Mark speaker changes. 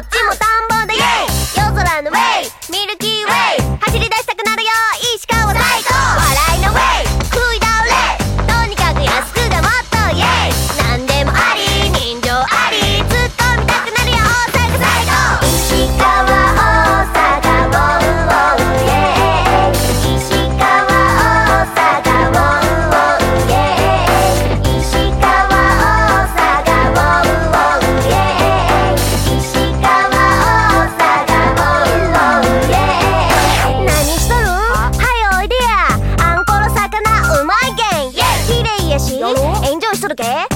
Speaker 1: っちも田 して。